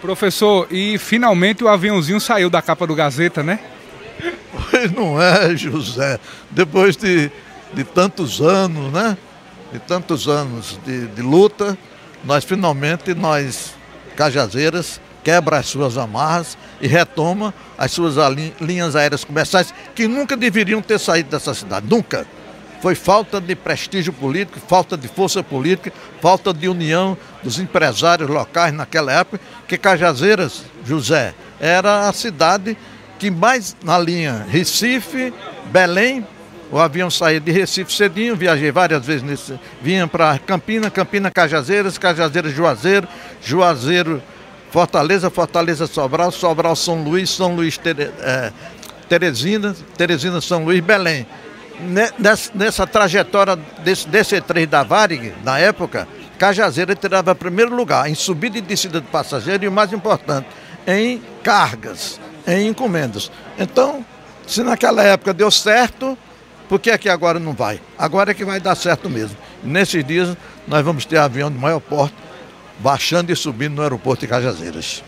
Professor, e finalmente o aviãozinho saiu da capa do Gazeta, né? Pois não é, José. Depois de, de tantos anos, né? De tantos anos de, de luta, nós finalmente, nós, Cajazeiras, quebra as suas amarras e retoma as suas linhas aéreas comerciais que nunca deveriam ter saído dessa cidade, nunca. Foi falta de prestígio político, falta de força política, falta de união dos empresários locais naquela época, que Cajazeiras, José, era a cidade que mais na linha Recife, Belém, o avião saía de Recife cedinho, viajei várias vezes nesse, vinha para Campina, Campina Cajazeiras, Cajazeiras Juazeiro, Juazeiro Fortaleza, Fortaleza Sobral, Sobral São Luís, São Luís Tere, é, Teresina, Teresina São Luís, Belém. Nessa, nessa trajetória desse DC3 da Varig, na época, Cajazeira tirava primeiro lugar em subida e descida de passageiro e o mais importante, em cargas, em encomendas. Então, se naquela época deu certo, por que é que agora não vai? Agora é que vai dar certo mesmo. nesses dias nós vamos ter avião de maior porte baixando e subindo no aeroporto de Cajazeiras.